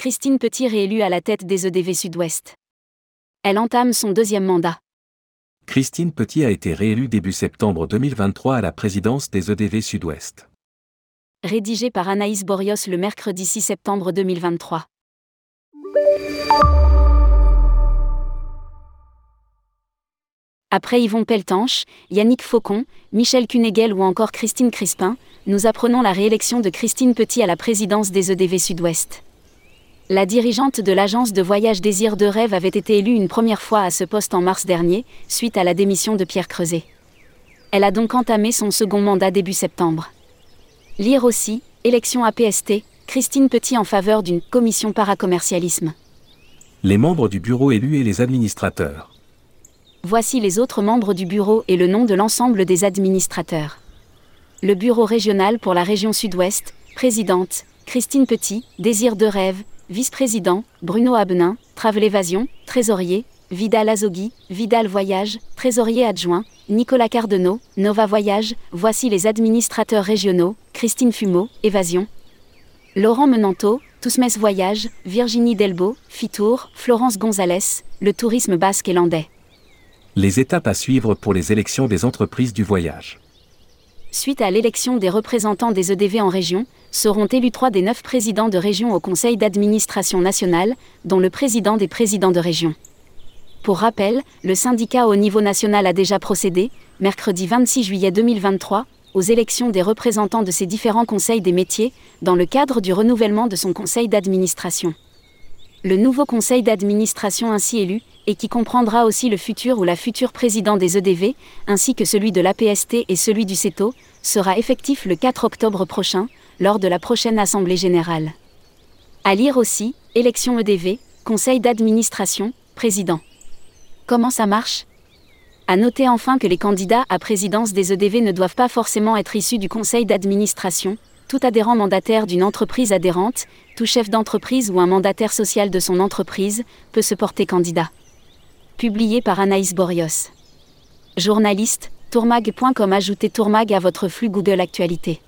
Christine Petit réélue à la tête des EDV Sud-Ouest. Elle entame son deuxième mandat. Christine Petit a été réélue début septembre 2023 à la présidence des EDV Sud-Ouest. Rédigé par Anaïs Borios le mercredi 6 septembre 2023. Après Yvon Peltanche, Yannick Faucon, Michel Cunéguel ou encore Christine Crispin, nous apprenons la réélection de Christine Petit à la présidence des EDV Sud-Ouest. La dirigeante de l'agence de voyage Désir de Rêve avait été élue une première fois à ce poste en mars dernier, suite à la démission de Pierre Creuset. Elle a donc entamé son second mandat début septembre. Lire aussi, élection APST, Christine Petit en faveur d'une commission paracommercialisme. Les membres du bureau élus et les administrateurs. Voici les autres membres du bureau et le nom de l'ensemble des administrateurs. Le bureau régional pour la région sud-ouest, présidente, Christine Petit, Désir de Rêve, vice-président, Bruno Abenin, Travel Évasion, trésorier, Vidal Azogui, Vidal Voyage, trésorier adjoint, Nicolas Cardenot, Nova Voyage, voici les administrateurs régionaux, Christine Fumeau, Évasion, Laurent Menanto, Tousmes Voyage, Virginie Delbo, Fitour, Florence Gonzalez, le tourisme basque et landais. Les étapes à suivre pour les élections des entreprises du voyage. Suite à l'élection des représentants des EDV en région, seront élus trois des neuf présidents de région au Conseil d'administration nationale, dont le président des présidents de région. Pour rappel, le syndicat au niveau national a déjà procédé, mercredi 26 juillet 2023, aux élections des représentants de ces différents conseils des métiers, dans le cadre du renouvellement de son conseil d'administration. Le nouveau conseil d'administration ainsi élu, et qui comprendra aussi le futur ou la future président des EDV, ainsi que celui de l'APST et celui du CETO, sera effectif le 4 octobre prochain, lors de la prochaine Assemblée générale. À lire aussi, élection EDV, conseil d'administration, président. Comment ça marche? À noter enfin que les candidats à présidence des EDV ne doivent pas forcément être issus du conseil d'administration, tout adhérent mandataire d'une entreprise adhérente, tout chef d'entreprise ou un mandataire social de son entreprise, peut se porter candidat. Publié par Anaïs Borios. Journaliste, tourmag.com Ajoutez Tourmag à votre flux Google Actualité.